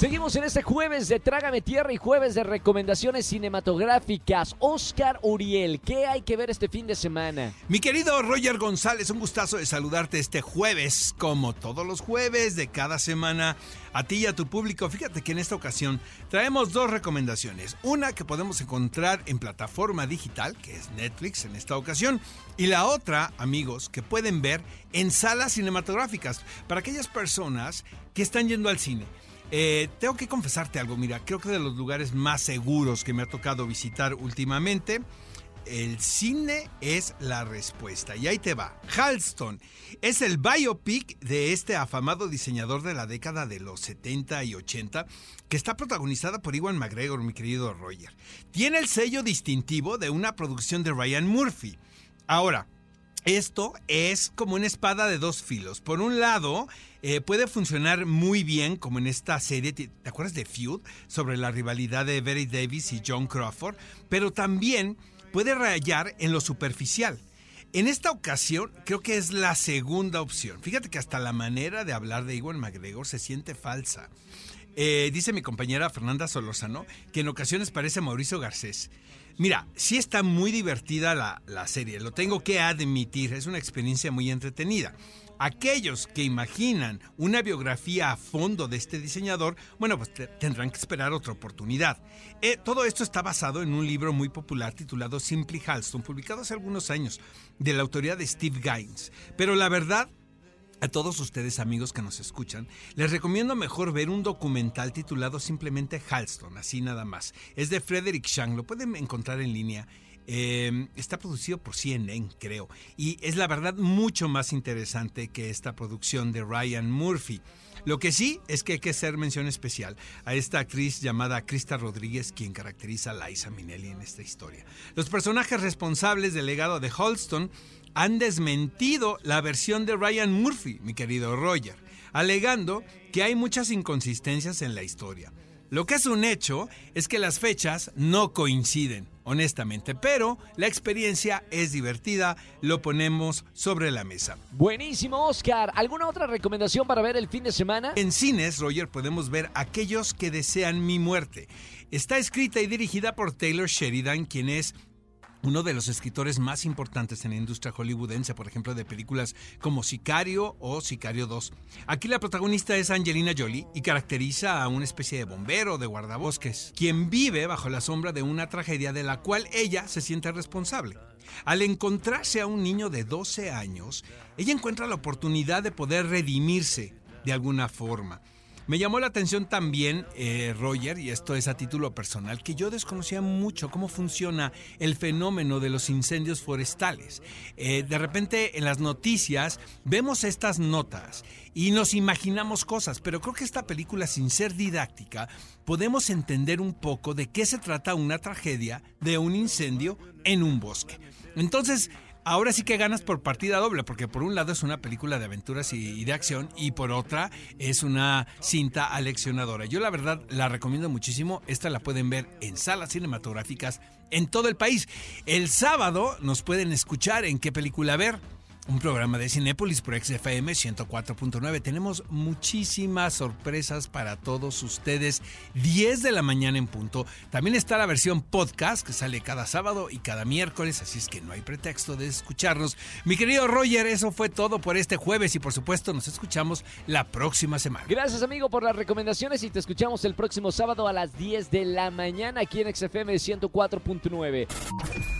Seguimos en este jueves de Trágame Tierra y jueves de recomendaciones cinematográficas. Oscar Uriel, ¿qué hay que ver este fin de semana? Mi querido Roger González, un gustazo de saludarte este jueves, como todos los jueves de cada semana, a ti y a tu público. Fíjate que en esta ocasión traemos dos recomendaciones. Una que podemos encontrar en plataforma digital, que es Netflix en esta ocasión, y la otra, amigos, que pueden ver en salas cinematográficas para aquellas personas que están yendo al cine. Eh, tengo que confesarte algo, mira, creo que de los lugares más seguros que me ha tocado visitar últimamente, el cine es la respuesta. Y ahí te va. Halston es el biopic de este afamado diseñador de la década de los 70 y 80, que está protagonizada por Iwan McGregor, mi querido Roger. Tiene el sello distintivo de una producción de Ryan Murphy. Ahora, esto es como una espada de dos filos. Por un lado, eh, puede funcionar muy bien, como en esta serie, ¿te acuerdas de Feud? Sobre la rivalidad de Betty Davis y John Crawford, pero también puede rayar en lo superficial. En esta ocasión, creo que es la segunda opción. Fíjate que hasta la manera de hablar de Iwan McGregor se siente falsa. Eh, dice mi compañera Fernanda Solórzano que en ocasiones parece Mauricio Garcés. Mira, sí está muy divertida la, la, serie, lo tengo que admitir, es una experiencia muy entretenida. Aquellos que imaginan una biografía a fondo de este diseñador, bueno, pues tendrán que esperar otra oportunidad. Eh, todo esto está basado en un libro muy popular titulado Simply Halston, publicado hace algunos años, de la autoría de Steve Gaines. Pero la verdad a todos ustedes amigos que nos escuchan, les recomiendo mejor ver un documental titulado simplemente Halston, así nada más. Es de Frederick Shang, lo pueden encontrar en línea. Eh, está producido por CNN, creo, y es la verdad mucho más interesante que esta producción de Ryan Murphy. Lo que sí es que hay que hacer mención especial a esta actriz llamada Krista Rodríguez, quien caracteriza a Liza Minnelli en esta historia. Los personajes responsables del legado de Halston han desmentido la versión de Ryan Murphy, mi querido Roger, alegando que hay muchas inconsistencias en la historia. Lo que es un hecho es que las fechas no coinciden, honestamente, pero la experiencia es divertida, lo ponemos sobre la mesa. Buenísimo, Oscar. ¿Alguna otra recomendación para ver el fin de semana? En cines, Roger, podemos ver Aquellos que desean mi muerte. Está escrita y dirigida por Taylor Sheridan, quien es uno de los escritores más importantes en la industria hollywoodense, por ejemplo, de películas como Sicario o Sicario 2. Aquí la protagonista es Angelina Jolie y caracteriza a una especie de bombero de guardabosques, quien vive bajo la sombra de una tragedia de la cual ella se siente responsable. Al encontrarse a un niño de 12 años, ella encuentra la oportunidad de poder redimirse de alguna forma. Me llamó la atención también, eh, Roger, y esto es a título personal, que yo desconocía mucho cómo funciona el fenómeno de los incendios forestales. Eh, de repente en las noticias vemos estas notas y nos imaginamos cosas, pero creo que esta película, sin ser didáctica, podemos entender un poco de qué se trata una tragedia de un incendio en un bosque. Entonces, ahora sí que ganas por partida doble, porque por un lado es una película de aventuras y, de acción y por otra es una cinta aleccionadora. Yo la verdad la recomiendo muchísimo. Esta la pueden ver en salas cinematográficas en todo el país. El sábado nos pueden escuchar en qué película ver un programa de Cinépolis por XFM 104.9. Tenemos muchísimas sorpresas para todos ustedes. 10 de la mañana en punto. También está la versión podcast que sale cada sábado y cada miércoles, así es que no hay pretexto de escucharnos. Mi querido Roger, eso fue todo por este jueves y por supuesto nos escuchamos la próxima semana. Gracias amigo por las recomendaciones y te escuchamos el próximo sábado a las 10 de la mañana aquí en XFM 104.9.